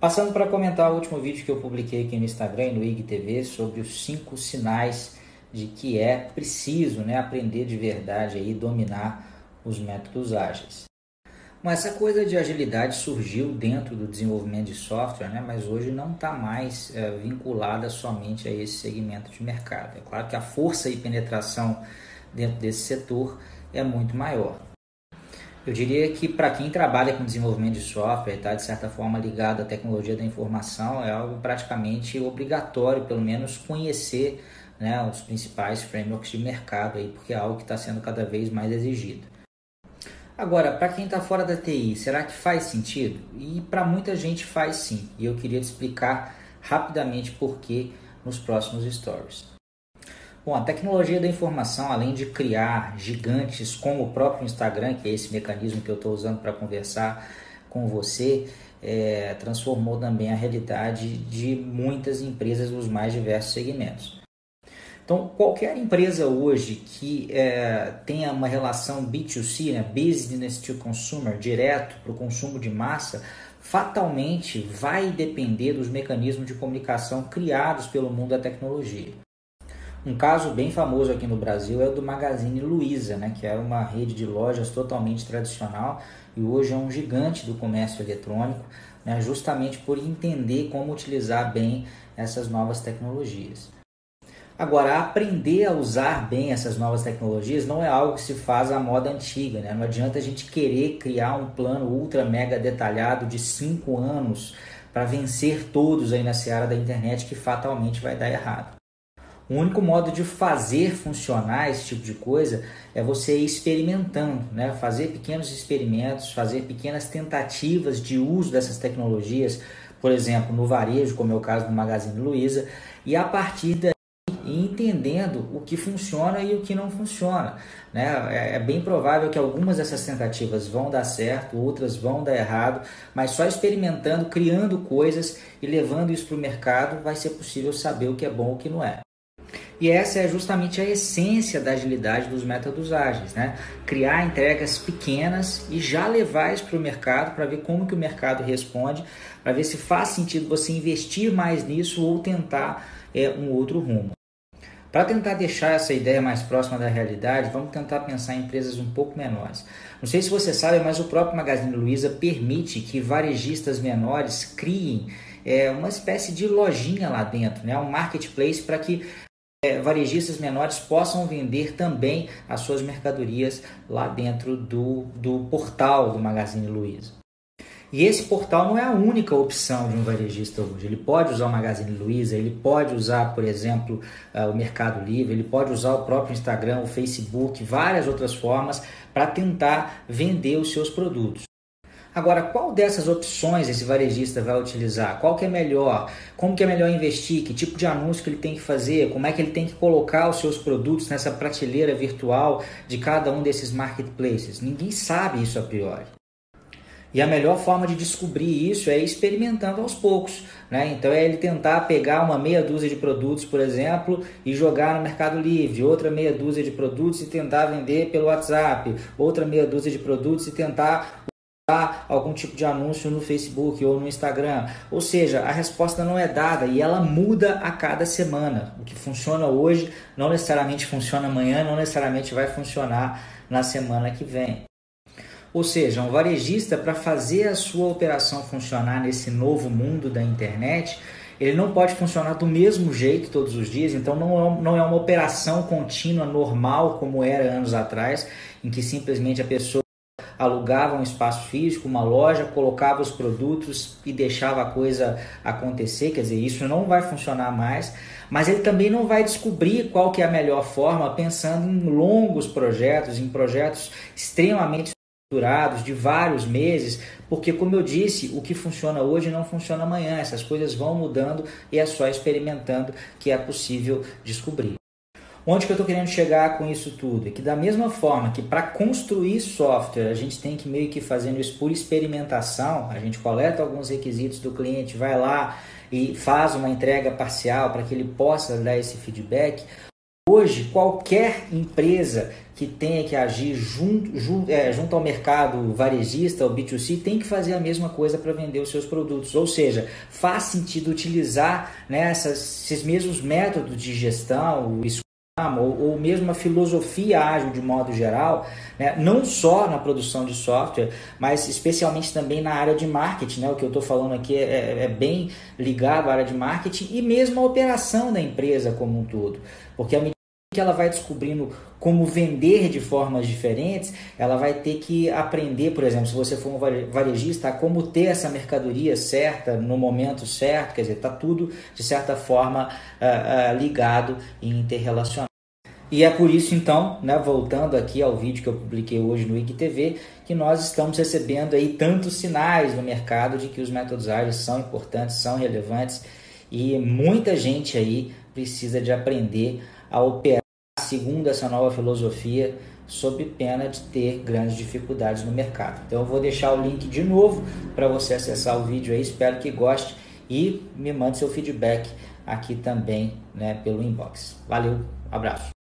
Passando para comentar o último vídeo que eu publiquei aqui no Instagram e no IGTV sobre os cinco sinais de que é preciso né, aprender de verdade e dominar os métodos ágeis. Mas essa coisa de agilidade surgiu dentro do desenvolvimento de software, né? mas hoje não está mais é, vinculada somente a esse segmento de mercado. É claro que a força e penetração dentro desse setor é muito maior. Eu diria que para quem trabalha com desenvolvimento de software, está de certa forma ligado à tecnologia da informação, é algo praticamente obrigatório, pelo menos conhecer né, os principais frameworks de mercado, aí, porque é algo que está sendo cada vez mais exigido. Agora, para quem está fora da TI, será que faz sentido? E para muita gente faz sim, e eu queria te explicar rapidamente por que nos próximos stories. Bom, a tecnologia da informação, além de criar gigantes como o próprio Instagram, que é esse mecanismo que eu estou usando para conversar com você, é, transformou também a realidade de muitas empresas dos mais diversos segmentos. Então, qualquer empresa hoje que é, tenha uma relação B2C, né, business to consumer, direto para o consumo de massa, fatalmente vai depender dos mecanismos de comunicação criados pelo mundo da tecnologia. Um caso bem famoso aqui no Brasil é o do Magazine Luiza, né, que era uma rede de lojas totalmente tradicional e hoje é um gigante do comércio eletrônico, né, justamente por entender como utilizar bem essas novas tecnologias. Agora, aprender a usar bem essas novas tecnologias não é algo que se faz à moda antiga, né? Não adianta a gente querer criar um plano ultra mega detalhado de cinco anos para vencer todos aí na seara da internet que fatalmente vai dar errado. O único modo de fazer funcionar esse tipo de coisa é você ir experimentando, né? fazer pequenos experimentos, fazer pequenas tentativas de uso dessas tecnologias, por exemplo, no varejo, como é o caso do Magazine Luiza, e a partir daí entendendo o que funciona e o que não funciona. Né? É, é bem provável que algumas dessas tentativas vão dar certo, outras vão dar errado, mas só experimentando, criando coisas e levando isso para o mercado vai ser possível saber o que é bom e o que não é. E essa é justamente a essência da agilidade dos métodos ágeis, né? Criar entregas pequenas e já levar isso para o mercado para ver como que o mercado responde, para ver se faz sentido você investir mais nisso ou tentar é, um outro rumo. Para tentar deixar essa ideia mais próxima da realidade, vamos tentar pensar em empresas um pouco menores. Não sei se você sabe, mas o próprio Magazine Luiza permite que varejistas menores criem é, uma espécie de lojinha lá dentro, né? um marketplace para que varejistas menores possam vender também as suas mercadorias lá dentro do, do portal do Magazine Luiza. E esse portal não é a única opção de um varejista hoje. Ele pode usar o Magazine Luiza, ele pode usar, por exemplo, uh, o Mercado Livre, ele pode usar o próprio Instagram, o Facebook, várias outras formas para tentar vender os seus produtos. Agora, qual dessas opções esse varejista vai utilizar? Qual que é melhor? Como que é melhor investir? Que tipo de anúncio que ele tem que fazer? Como é que ele tem que colocar os seus produtos nessa prateleira virtual de cada um desses marketplaces? Ninguém sabe isso a priori. E a melhor forma de descobrir isso é experimentando aos poucos. Né? Então é ele tentar pegar uma meia dúzia de produtos, por exemplo, e jogar no Mercado Livre, outra meia dúzia de produtos e tentar vender pelo WhatsApp, outra meia dúzia de produtos e tentar algum tipo de anúncio no Facebook ou no Instagram. Ou seja, a resposta não é dada e ela muda a cada semana. O que funciona hoje não necessariamente funciona amanhã, não necessariamente vai funcionar na semana que vem. Ou seja, um varejista para fazer a sua operação funcionar nesse novo mundo da internet, ele não pode funcionar do mesmo jeito todos os dias, então não é, não é uma operação contínua normal como era anos atrás, em que simplesmente a pessoa alugava um espaço físico, uma loja, colocava os produtos e deixava a coisa acontecer, quer dizer, isso não vai funcionar mais, mas ele também não vai descobrir qual que é a melhor forma pensando em longos projetos, em projetos extremamente estruturados de vários meses, porque como eu disse, o que funciona hoje não funciona amanhã, essas coisas vão mudando e é só experimentando que é possível descobrir. Onde que eu estou querendo chegar com isso tudo? É que da mesma forma que para construir software a gente tem que meio que fazendo isso por experimentação, a gente coleta alguns requisitos do cliente, vai lá e faz uma entrega parcial para que ele possa dar esse feedback. Hoje, qualquer empresa que tenha que agir junto, junto, é, junto ao mercado varejista, o B2C, tem que fazer a mesma coisa para vender os seus produtos. Ou seja, faz sentido utilizar né, essas, esses mesmos métodos de gestão, ou, ou mesmo a filosofia ágil de modo geral, né? não só na produção de software, mas especialmente também na área de marketing. Né? O que eu estou falando aqui é, é, é, bem ligado à área de marketing e mesmo a operação da empresa como um todo. Porque a que ela vai descobrindo como vender de formas diferentes, ela vai ter que aprender, por exemplo, se você for um varejista, como ter essa mercadoria certa no momento certo, quer dizer, está tudo de certa forma uh, uh, ligado e interrelacionado. E é por isso então, né, voltando aqui ao vídeo que eu publiquei hoje no IGTV, que nós estamos recebendo aí tantos sinais no mercado de que os métodos ágeis são importantes, são relevantes e muita gente aí precisa de aprender a operar segundo essa nova filosofia, sob pena de ter grandes dificuldades no mercado. Então eu vou deixar o link de novo para você acessar o vídeo aí, espero que goste e me mande seu feedback aqui também né, pelo inbox. Valeu, abraço.